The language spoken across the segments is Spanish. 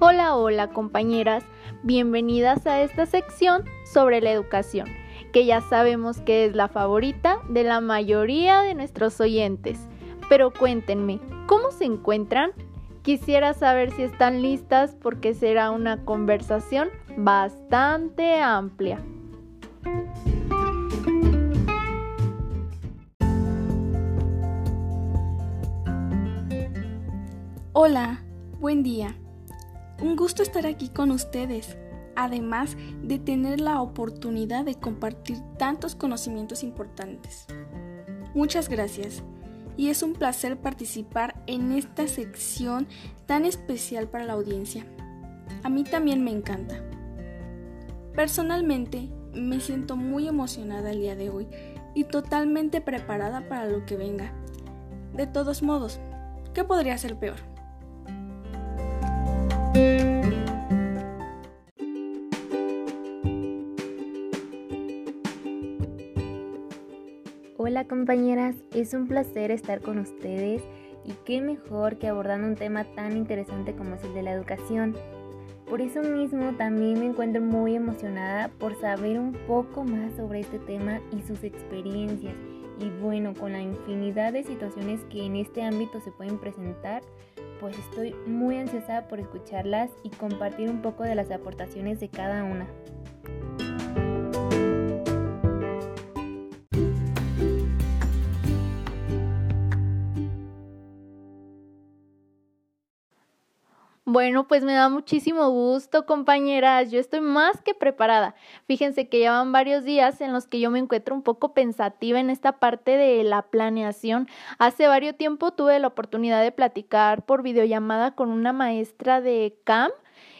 Hola, hola compañeras, bienvenidas a esta sección sobre la educación, que ya sabemos que es la favorita de la mayoría de nuestros oyentes. Pero cuéntenme, ¿cómo se encuentran? Quisiera saber si están listas porque será una conversación bastante amplia. Hola, buen día. Un gusto estar aquí con ustedes, además de tener la oportunidad de compartir tantos conocimientos importantes. Muchas gracias y es un placer participar en esta sección tan especial para la audiencia. A mí también me encanta. Personalmente, me siento muy emocionada el día de hoy y totalmente preparada para lo que venga. De todos modos, ¿qué podría ser peor? Hola compañeras, es un placer estar con ustedes y qué mejor que abordando un tema tan interesante como es el de la educación. Por eso mismo también me encuentro muy emocionada por saber un poco más sobre este tema y sus experiencias. Y bueno, con la infinidad de situaciones que en este ámbito se pueden presentar, pues estoy muy ansiosa por escucharlas y compartir un poco de las aportaciones de cada una. Bueno, pues me da muchísimo gusto, compañeras. Yo estoy más que preparada. Fíjense que llevan varios días en los que yo me encuentro un poco pensativa en esta parte de la planeación. Hace varios tiempo tuve la oportunidad de platicar por videollamada con una maestra de CAM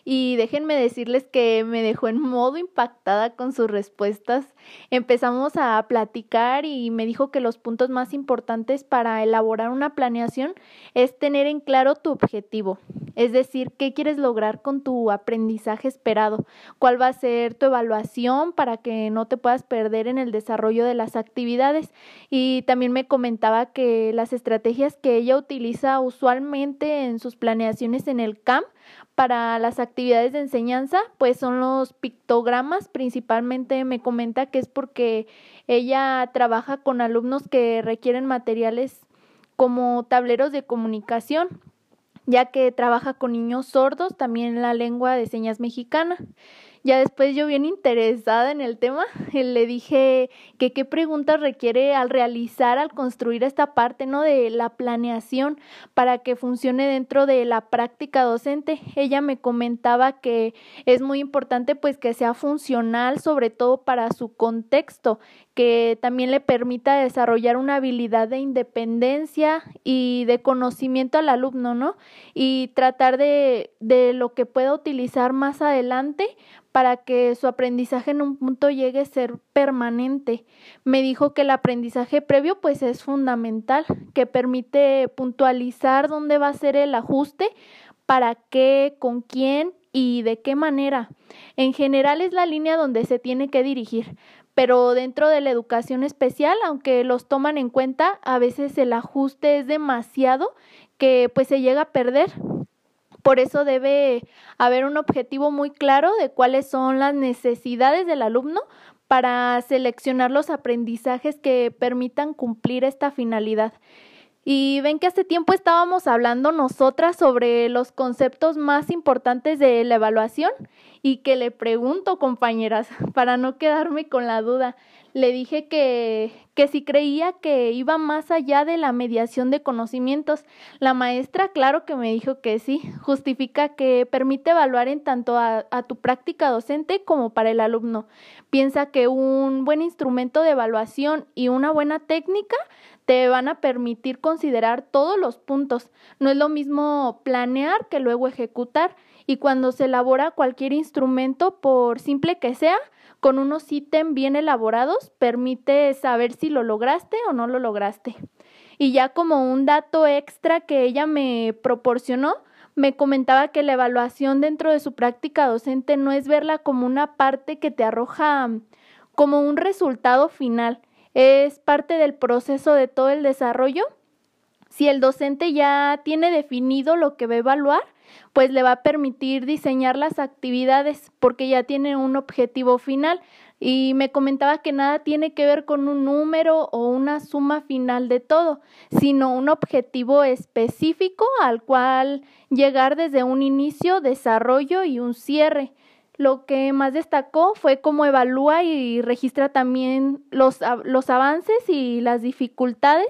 y déjenme decirles que me dejó en modo impactada con sus respuestas. Empezamos a platicar y me dijo que los puntos más importantes para elaborar una planeación es tener en claro tu objetivo, es decir, qué quieres lograr con tu aprendizaje esperado, cuál va a ser tu evaluación para que no te puedas perder en el desarrollo de las actividades. Y también me comentaba que las estrategias que ella utiliza usualmente en sus planeaciones en el CAMP para las actividades de enseñanza, pues son los pictogramas. Principalmente me comenta que es porque ella trabaja con alumnos que requieren materiales como tableros de comunicación, ya que trabaja con niños sordos, también la lengua de señas mexicana. Ya después yo bien interesada en el tema, le dije que qué preguntas requiere al realizar, al construir esta parte, ¿no? De la planeación para que funcione dentro de la práctica docente. Ella me comentaba que es muy importante pues que sea funcional, sobre todo para su contexto, que también le permita desarrollar una habilidad de independencia y de conocimiento al alumno, ¿no? Y tratar de, de lo que pueda utilizar más adelante para que su aprendizaje en un punto llegue a ser permanente. Me dijo que el aprendizaje previo pues es fundamental, que permite puntualizar dónde va a ser el ajuste, para qué, con quién y de qué manera. En general es la línea donde se tiene que dirigir, pero dentro de la educación especial, aunque los toman en cuenta, a veces el ajuste es demasiado que pues se llega a perder por eso debe haber un objetivo muy claro de cuáles son las necesidades del alumno para seleccionar los aprendizajes que permitan cumplir esta finalidad. Y ven que hace tiempo estábamos hablando nosotras sobre los conceptos más importantes de la evaluación y que le pregunto, compañeras, para no quedarme con la duda, le dije que, que si creía que iba más allá de la mediación de conocimientos. La maestra, claro que me dijo que sí, justifica que permite evaluar en tanto a, a tu práctica docente como para el alumno. Piensa que un buen instrumento de evaluación y una buena técnica te van a permitir considerar todos los puntos. No es lo mismo planear que luego ejecutar y cuando se elabora cualquier instrumento, por simple que sea, con unos ítems bien elaborados permite saber si lo lograste o no lo lograste. Y ya como un dato extra que ella me proporcionó, me comentaba que la evaluación dentro de su práctica docente no es verla como una parte que te arroja como un resultado final, es parte del proceso de todo el desarrollo. Si el docente ya tiene definido lo que va a evaluar, pues le va a permitir diseñar las actividades porque ya tiene un objetivo final y me comentaba que nada tiene que ver con un número o una suma final de todo, sino un objetivo específico al cual llegar desde un inicio, desarrollo y un cierre. Lo que más destacó fue cómo evalúa y registra también los, los, avances y las dificultades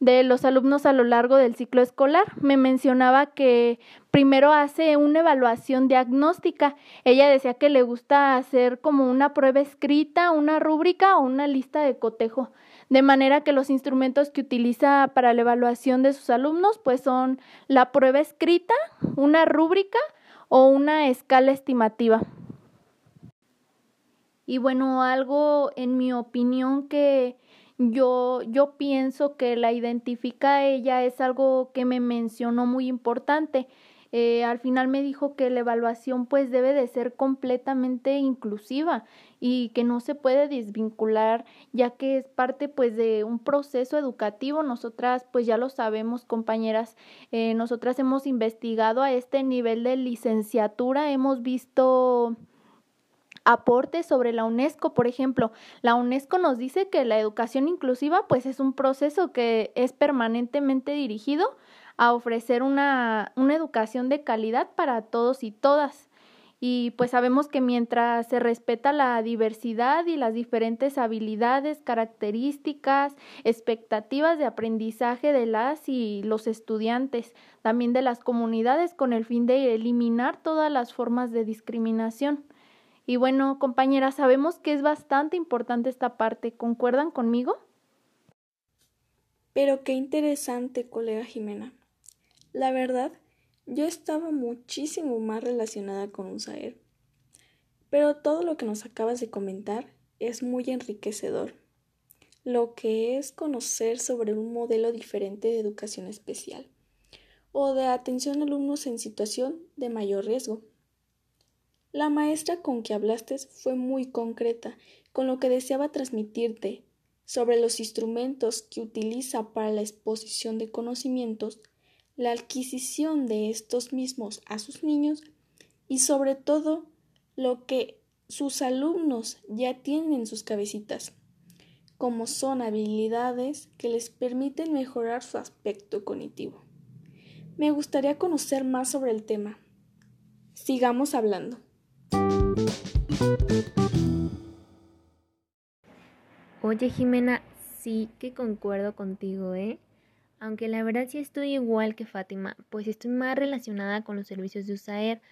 de los alumnos a lo largo del ciclo escolar. Me mencionaba que primero hace una evaluación diagnóstica. Ella decía que le gusta hacer como una prueba escrita, una rúbrica o una lista de cotejo. De manera que los instrumentos que utiliza para la evaluación de sus alumnos pues son la prueba escrita, una rúbrica o una escala estimativa. Y bueno, algo en mi opinión que yo, yo pienso que la identifica a ella es algo que me mencionó muy importante. Eh, al final me dijo que la evaluación pues debe de ser completamente inclusiva y que no se puede desvincular ya que es parte pues de un proceso educativo nosotras pues ya lo sabemos compañeras eh, nosotras hemos investigado a este nivel de licenciatura hemos visto aportes sobre la UNESCO, por ejemplo. La UNESCO nos dice que la educación inclusiva pues es un proceso que es permanentemente dirigido a ofrecer una, una educación de calidad para todos y todas. Y pues sabemos que mientras se respeta la diversidad y las diferentes habilidades, características, expectativas de aprendizaje de las y los estudiantes, también de las comunidades con el fin de eliminar todas las formas de discriminación. Y bueno, compañeras, sabemos que es bastante importante esta parte. ¿Concuerdan conmigo? Pero qué interesante, colega Jimena. La verdad, yo estaba muchísimo más relacionada con USAER. Pero todo lo que nos acabas de comentar es muy enriquecedor. Lo que es conocer sobre un modelo diferente de educación especial o de atención a alumnos en situación de mayor riesgo. La maestra con que hablaste fue muy concreta con lo que deseaba transmitirte sobre los instrumentos que utiliza para la exposición de conocimientos, la adquisición de estos mismos a sus niños y sobre todo lo que sus alumnos ya tienen en sus cabecitas, como son habilidades que les permiten mejorar su aspecto cognitivo. Me gustaría conocer más sobre el tema. Sigamos hablando. Oye Jimena, sí que concuerdo contigo, ¿eh? Aunque la verdad sí estoy igual que Fátima, pues estoy más relacionada con los servicios de USAER,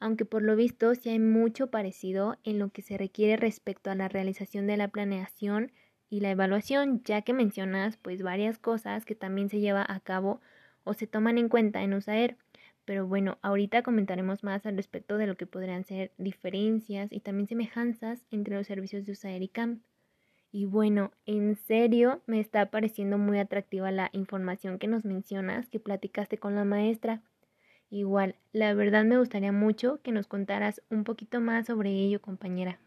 aunque por lo visto sí hay mucho parecido en lo que se requiere respecto a la realización de la planeación y la evaluación, ya que mencionas pues varias cosas que también se lleva a cabo o se toman en cuenta en USAER. Pero bueno, ahorita comentaremos más al respecto de lo que podrían ser diferencias y también semejanzas entre los servicios de USAER y CAMP. Y bueno, en serio me está pareciendo muy atractiva la información que nos mencionas, que platicaste con la maestra. Igual, la verdad me gustaría mucho que nos contaras un poquito más sobre ello, compañera.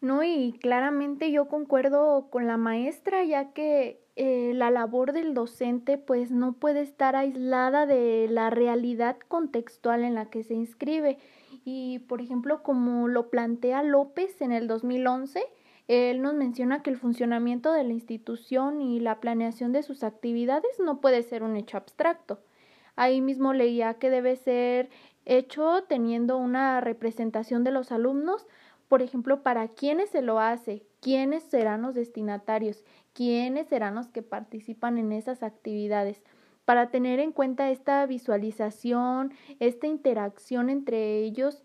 No, y claramente yo concuerdo con la maestra, ya que eh, la labor del docente pues no puede estar aislada de la realidad contextual en la que se inscribe. Y por ejemplo, como lo plantea López en el 2011, él nos menciona que el funcionamiento de la institución y la planeación de sus actividades no puede ser un hecho abstracto. Ahí mismo leía que debe ser hecho teniendo una representación de los alumnos, por ejemplo, para quiénes se lo hace, quiénes serán los destinatarios, quiénes serán los que participan en esas actividades. Para tener en cuenta esta visualización, esta interacción entre ellos,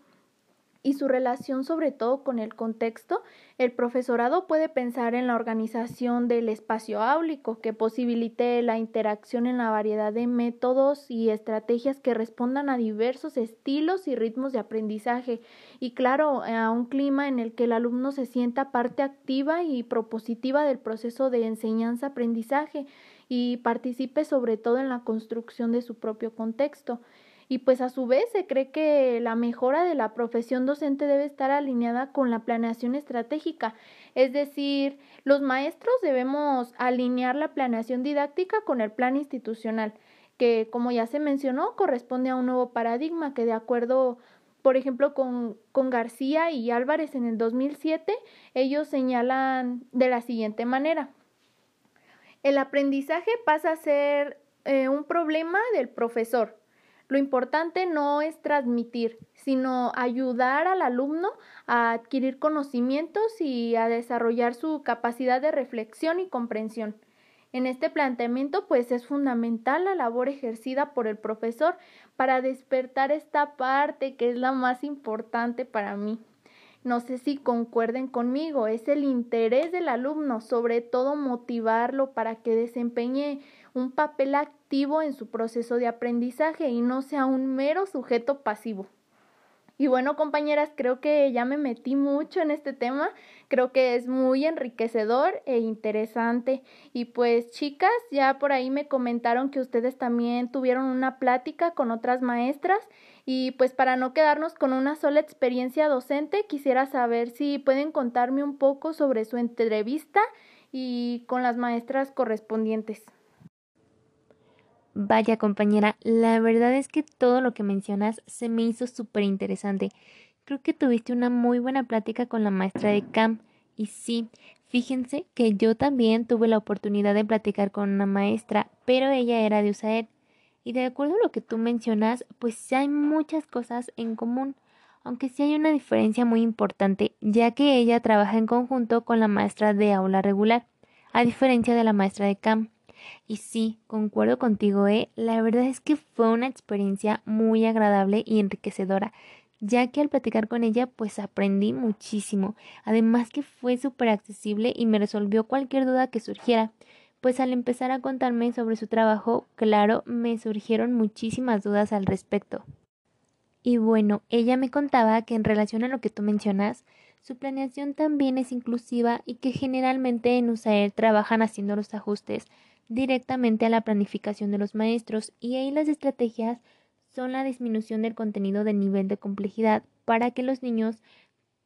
y su relación sobre todo con el contexto, el profesorado puede pensar en la organización del espacio áulico que posibilite la interacción en la variedad de métodos y estrategias que respondan a diversos estilos y ritmos de aprendizaje. Y claro, a un clima en el que el alumno se sienta parte activa y propositiva del proceso de enseñanza-aprendizaje y participe sobre todo en la construcción de su propio contexto y pues a su vez se cree que la mejora de la profesión docente debe estar alineada con la planeación estratégica, es decir, los maestros debemos alinear la planeación didáctica con el plan institucional que como ya se mencionó, corresponde a un nuevo paradigma que de acuerdo, por ejemplo, con, con García y Álvarez en el 2007, ellos señalan de la siguiente manera. El aprendizaje pasa a ser eh, un problema del profesor. Lo importante no es transmitir, sino ayudar al alumno a adquirir conocimientos y a desarrollar su capacidad de reflexión y comprensión. En este planteamiento, pues es fundamental la labor ejercida por el profesor para despertar esta parte que es la más importante para mí. No sé si concuerden conmigo, es el interés del alumno, sobre todo motivarlo para que desempeñe un papel activo en su proceso de aprendizaje y no sea un mero sujeto pasivo. Y bueno, compañeras, creo que ya me metí mucho en este tema, creo que es muy enriquecedor e interesante. Y pues chicas, ya por ahí me comentaron que ustedes también tuvieron una plática con otras maestras y pues para no quedarnos con una sola experiencia docente, quisiera saber si pueden contarme un poco sobre su entrevista y con las maestras correspondientes. Vaya compañera, la verdad es que todo lo que mencionas se me hizo súper interesante. Creo que tuviste una muy buena plática con la maestra de CAM. Y sí, fíjense que yo también tuve la oportunidad de platicar con una maestra, pero ella era de USAED. Y de acuerdo a lo que tú mencionas, pues sí hay muchas cosas en común, aunque sí hay una diferencia muy importante, ya que ella trabaja en conjunto con la maestra de aula regular, a diferencia de la maestra de CAM. Y sí, concuerdo contigo, ¿eh? La verdad es que fue una experiencia muy agradable y enriquecedora, ya que al platicar con ella pues aprendí muchísimo. Además que fue súper accesible y me resolvió cualquier duda que surgiera. Pues al empezar a contarme sobre su trabajo, claro, me surgieron muchísimas dudas al respecto. Y bueno, ella me contaba que en relación a lo que tú mencionas, su planeación también es inclusiva y que generalmente en USAER trabajan haciendo los ajustes directamente a la planificación de los maestros y ahí las estrategias son la disminución del contenido de nivel de complejidad para que los niños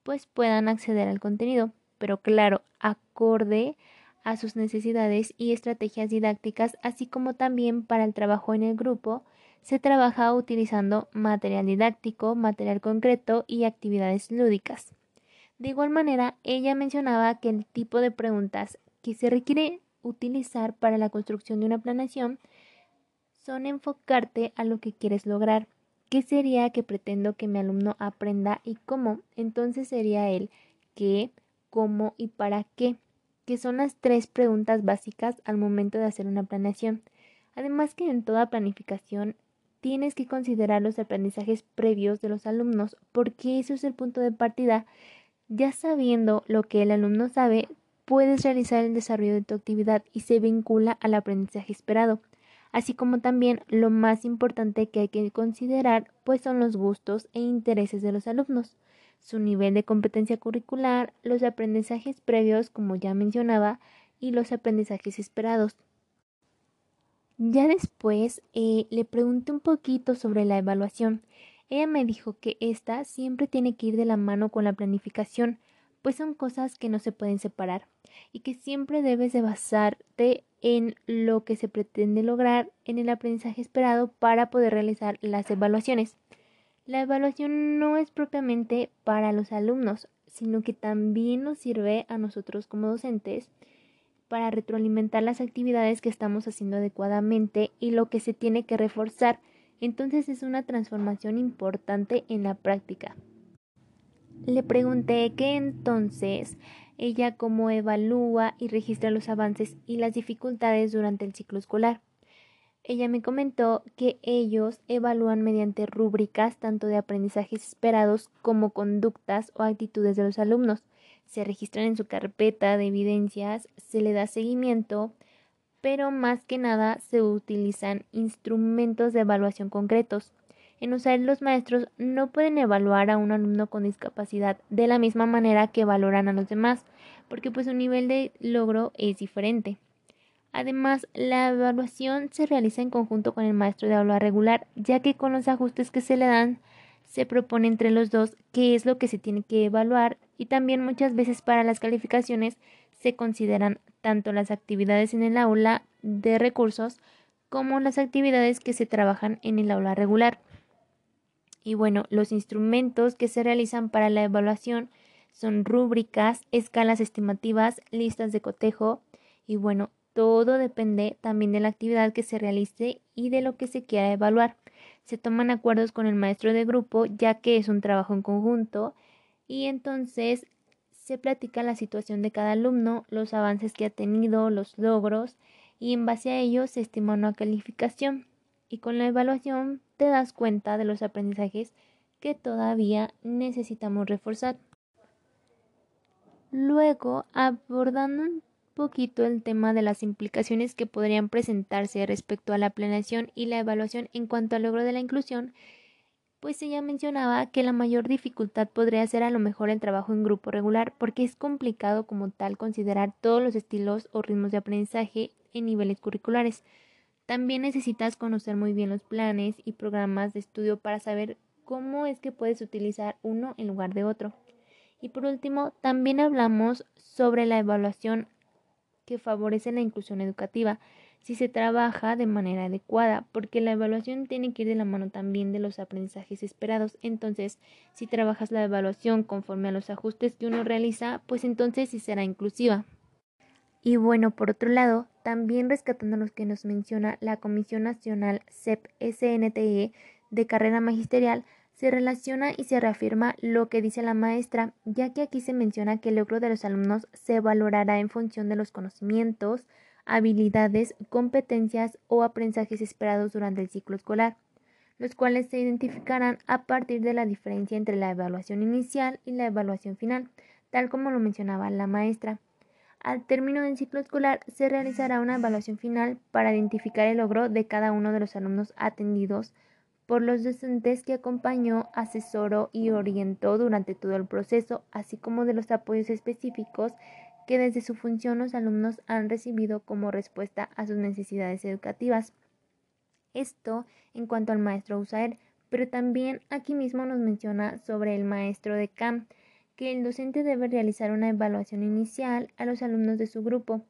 pues puedan acceder al contenido, pero claro, acorde a sus necesidades y estrategias didácticas, así como también para el trabajo en el grupo, se trabaja utilizando material didáctico, material concreto y actividades lúdicas. De igual manera, ella mencionaba que el tipo de preguntas que se requiere utilizar para la construcción de una planeación son enfocarte a lo que quieres lograr. ¿Qué sería que pretendo que mi alumno aprenda y cómo? Entonces sería el qué, cómo y para qué, que son las tres preguntas básicas al momento de hacer una planeación. Además que en toda planificación tienes que considerar los aprendizajes previos de los alumnos, porque eso es el punto de partida. Ya sabiendo lo que el alumno sabe, puedes realizar el desarrollo de tu actividad y se vincula al aprendizaje esperado, así como también lo más importante que hay que considerar pues son los gustos e intereses de los alumnos, su nivel de competencia curricular, los aprendizajes previos como ya mencionaba y los aprendizajes esperados. Ya después eh, le pregunté un poquito sobre la evaluación. Ella me dijo que esta siempre tiene que ir de la mano con la planificación, pues son cosas que no se pueden separar y que siempre debes de basarte en lo que se pretende lograr en el aprendizaje esperado para poder realizar las evaluaciones. La evaluación no es propiamente para los alumnos, sino que también nos sirve a nosotros como docentes para retroalimentar las actividades que estamos haciendo adecuadamente y lo que se tiene que reforzar. Entonces es una transformación importante en la práctica. Le pregunté que entonces ella cómo evalúa y registra los avances y las dificultades durante el ciclo escolar. Ella me comentó que ellos evalúan mediante rúbricas tanto de aprendizajes esperados como conductas o actitudes de los alumnos. Se registran en su carpeta de evidencias, se le da seguimiento, pero más que nada se utilizan instrumentos de evaluación concretos en USAID los maestros no pueden evaluar a un alumno con discapacidad de la misma manera que valoran a los demás, porque pues su nivel de logro es diferente. Además, la evaluación se realiza en conjunto con el maestro de aula regular, ya que con los ajustes que se le dan se propone entre los dos qué es lo que se tiene que evaluar y también muchas veces para las calificaciones se consideran tanto las actividades en el aula de recursos como las actividades que se trabajan en el aula regular. Y bueno, los instrumentos que se realizan para la evaluación son rúbricas, escalas estimativas, listas de cotejo y bueno, todo depende también de la actividad que se realice y de lo que se quiera evaluar. Se toman acuerdos con el maestro de grupo ya que es un trabajo en conjunto y entonces se platica la situación de cada alumno, los avances que ha tenido, los logros y en base a ello se estima una calificación y con la evaluación te das cuenta de los aprendizajes que todavía necesitamos reforzar. Luego, abordando un poquito el tema de las implicaciones que podrían presentarse respecto a la planeación y la evaluación en cuanto al logro de la inclusión, pues ella mencionaba que la mayor dificultad podría ser a lo mejor el trabajo en grupo regular, porque es complicado como tal considerar todos los estilos o ritmos de aprendizaje en niveles curriculares. También necesitas conocer muy bien los planes y programas de estudio para saber cómo es que puedes utilizar uno en lugar de otro. Y por último, también hablamos sobre la evaluación que favorece la inclusión educativa si se trabaja de manera adecuada, porque la evaluación tiene que ir de la mano también de los aprendizajes esperados. Entonces, si trabajas la evaluación conforme a los ajustes que uno realiza, pues entonces sí será inclusiva. Y bueno, por otro lado, también rescatando los que nos menciona la Comisión Nacional CEP-SNTE de carrera magisterial, se relaciona y se reafirma lo que dice la maestra, ya que aquí se menciona que el logro de los alumnos se valorará en función de los conocimientos, habilidades, competencias o aprendizajes esperados durante el ciclo escolar, los cuales se identificarán a partir de la diferencia entre la evaluación inicial y la evaluación final, tal como lo mencionaba la maestra. Al término del ciclo escolar se realizará una evaluación final para identificar el logro de cada uno de los alumnos atendidos por los docentes que acompañó, asesoró y orientó durante todo el proceso, así como de los apoyos específicos que desde su función los alumnos han recibido como respuesta a sus necesidades educativas. Esto en cuanto al maestro USAER, pero también aquí mismo nos menciona sobre el maestro de CAM, que el docente debe realizar una evaluación inicial a los alumnos de su grupo.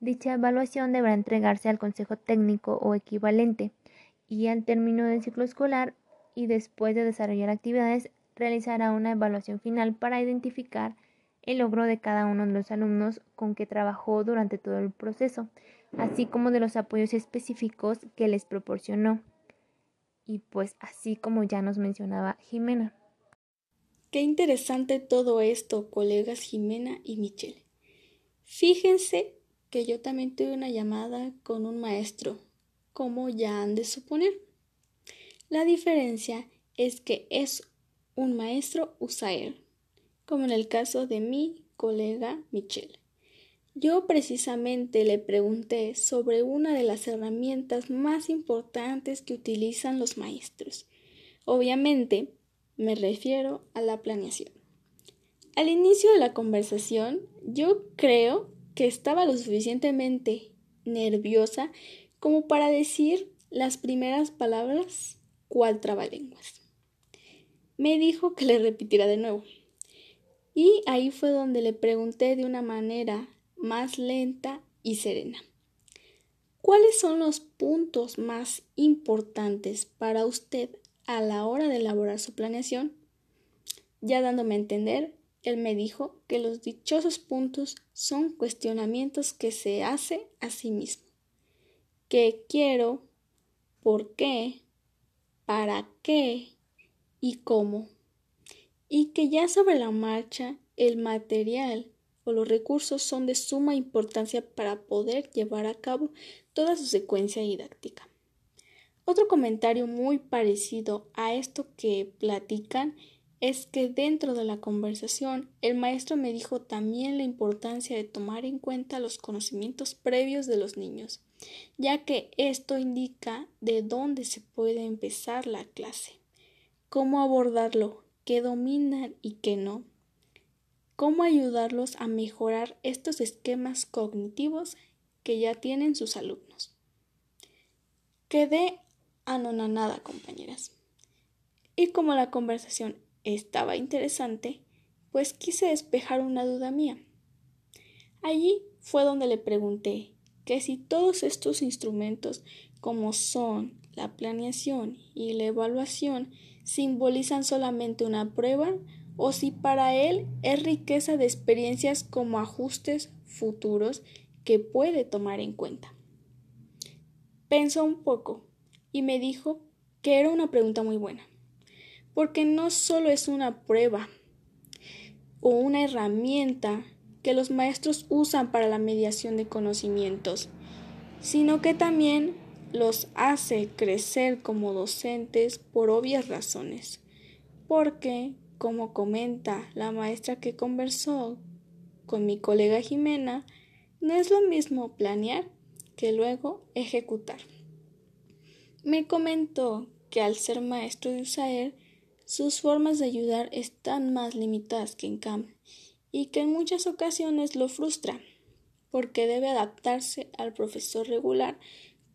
Dicha evaluación deberá entregarse al consejo técnico o equivalente y al término del ciclo escolar y después de desarrollar actividades realizará una evaluación final para identificar el logro de cada uno de los alumnos con que trabajó durante todo el proceso, así como de los apoyos específicos que les proporcionó. Y pues así como ya nos mencionaba Jimena. Qué interesante todo esto, colegas Jimena y Michelle. Fíjense que yo también tuve una llamada con un maestro, como ya han de suponer. La diferencia es que es un maestro USAER como en el caso de mi colega Michelle. Yo precisamente le pregunté sobre una de las herramientas más importantes que utilizan los maestros. Obviamente, me refiero a la planeación. Al inicio de la conversación, yo creo que estaba lo suficientemente nerviosa como para decir las primeras palabras cual trabalenguas. Me dijo que le repitiera de nuevo. Y ahí fue donde le pregunté de una manera más lenta y serena. ¿Cuáles son los puntos más importantes para usted a la hora de elaborar su planeación? Ya dándome a entender, él me dijo que los dichosos puntos son cuestionamientos que se hace a sí mismo. ¿Qué quiero? ¿Por qué? ¿Para qué? ¿Y cómo? Y que ya sobre la marcha el material o los recursos son de suma importancia para poder llevar a cabo toda su secuencia didáctica. Otro comentario muy parecido a esto que platican es que dentro de la conversación el maestro me dijo también la importancia de tomar en cuenta los conocimientos previos de los niños, ya que esto indica de dónde se puede empezar la clase, cómo abordarlo, qué dominan y qué no. Cómo ayudarlos a mejorar estos esquemas cognitivos que ya tienen sus alumnos. Quedé anonanada, compañeras. Y como la conversación estaba interesante, pues quise despejar una duda mía. Allí fue donde le pregunté que si todos estos instrumentos, como son la planeación y la evaluación, simbolizan solamente una prueba, o si para él es riqueza de experiencias como ajustes futuros que puede tomar en cuenta. Pensó un poco y me dijo que era una pregunta muy buena, porque no solo es una prueba o una herramienta que los maestros usan para la mediación de conocimientos, sino que también los hace crecer como docentes por obvias razones, porque, como comenta la maestra que conversó con mi colega Jimena, no es lo mismo planear que luego ejecutar. Me comentó que al ser maestro de USAER, sus formas de ayudar están más limitadas que en CAM y que en muchas ocasiones lo frustra porque debe adaptarse al profesor regular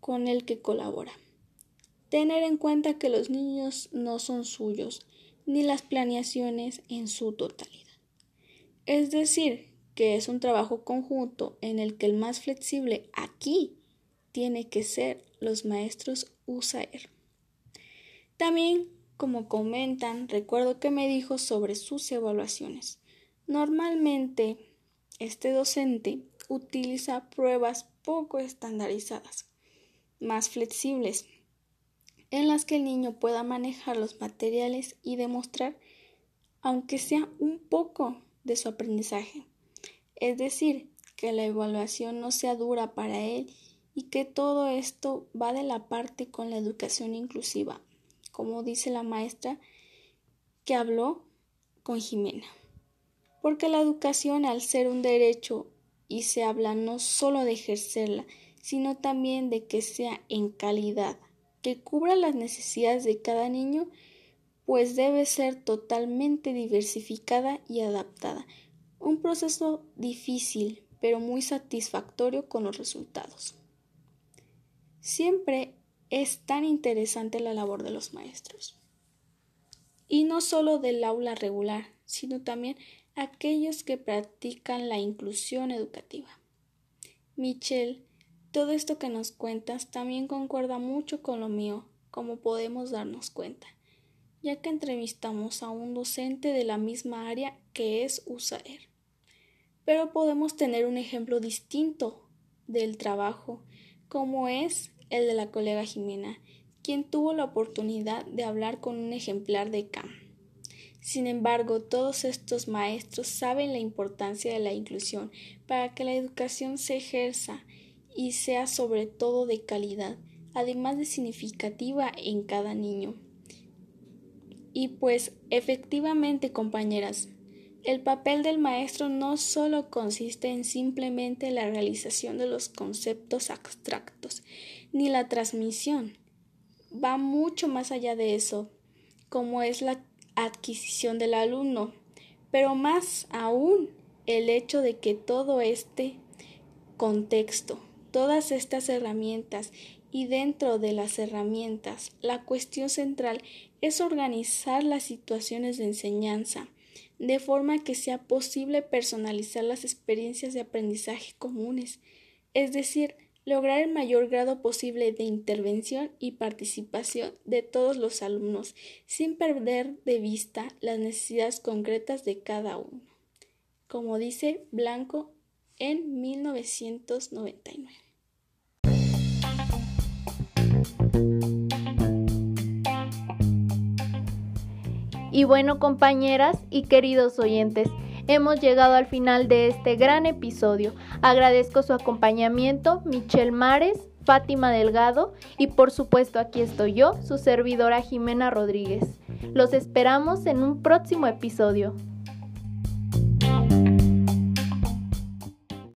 con el que colabora. Tener en cuenta que los niños no son suyos, ni las planeaciones en su totalidad. Es decir, que es un trabajo conjunto en el que el más flexible aquí tiene que ser los maestros USAER. También, como comentan, recuerdo que me dijo sobre sus evaluaciones. Normalmente, este docente utiliza pruebas poco estandarizadas más flexibles, en las que el niño pueda manejar los materiales y demostrar, aunque sea un poco, de su aprendizaje. Es decir, que la evaluación no sea dura para él y que todo esto va de la parte con la educación inclusiva, como dice la maestra que habló con Jimena. Porque la educación, al ser un derecho y se habla no solo de ejercerla, sino también de que sea en calidad, que cubra las necesidades de cada niño, pues debe ser totalmente diversificada y adaptada. Un proceso difícil, pero muy satisfactorio con los resultados. Siempre es tan interesante la labor de los maestros. Y no solo del aula regular, sino también aquellos que practican la inclusión educativa. Michelle todo esto que nos cuentas también concuerda mucho con lo mío, como podemos darnos cuenta, ya que entrevistamos a un docente de la misma área que es USAER. Pero podemos tener un ejemplo distinto del trabajo, como es el de la colega Jimena, quien tuvo la oportunidad de hablar con un ejemplar de CAM. Sin embargo, todos estos maestros saben la importancia de la inclusión para que la educación se ejerza y sea sobre todo de calidad, además de significativa en cada niño. Y pues efectivamente, compañeras, el papel del maestro no solo consiste en simplemente la realización de los conceptos abstractos, ni la transmisión. Va mucho más allá de eso, como es la adquisición del alumno, pero más aún el hecho de que todo este contexto todas estas herramientas y dentro de las herramientas la cuestión central es organizar las situaciones de enseñanza de forma que sea posible personalizar las experiencias de aprendizaje comunes, es decir, lograr el mayor grado posible de intervención y participación de todos los alumnos, sin perder de vista las necesidades concretas de cada uno. Como dice Blanco en 1999. Y bueno, compañeras y queridos oyentes, hemos llegado al final de este gran episodio. Agradezco su acompañamiento, Michelle Mares, Fátima Delgado y por supuesto aquí estoy yo, su servidora Jimena Rodríguez. Los esperamos en un próximo episodio.